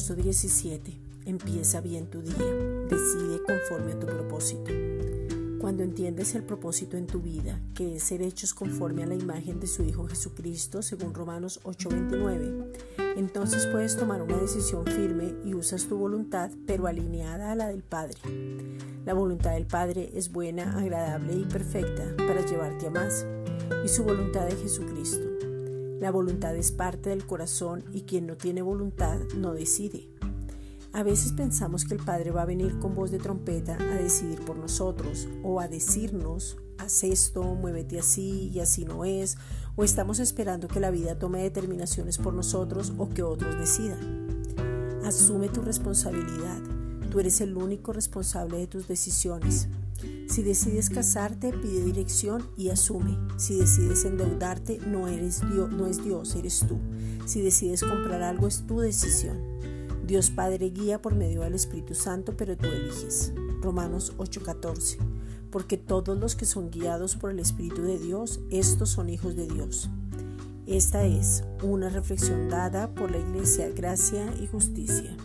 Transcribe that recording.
Verso 17. Empieza bien tu día. Decide conforme a tu propósito. Cuando entiendes el propósito en tu vida, que es ser hechos conforme a la imagen de su Hijo Jesucristo, según Romanos 8:29, entonces puedes tomar una decisión firme y usas tu voluntad, pero alineada a la del Padre. La voluntad del Padre es buena, agradable y perfecta para llevarte a más, y su voluntad de Jesucristo. La voluntad es parte del corazón y quien no tiene voluntad no decide. A veces pensamos que el Padre va a venir con voz de trompeta a decidir por nosotros o a decirnos, haz esto, muévete así y así no es, o estamos esperando que la vida tome determinaciones por nosotros o que otros decidan. Asume tu responsabilidad. Tú eres el único responsable de tus decisiones. Si decides casarte, pide dirección y asume. Si decides endeudarte, no eres Dios, no es Dios, eres tú. Si decides comprar algo, es tu decisión. Dios Padre guía por medio del Espíritu Santo, pero tú eliges. Romanos 8:14. Porque todos los que son guiados por el Espíritu de Dios, estos son hijos de Dios. Esta es una reflexión dada por la Iglesia Gracia y Justicia.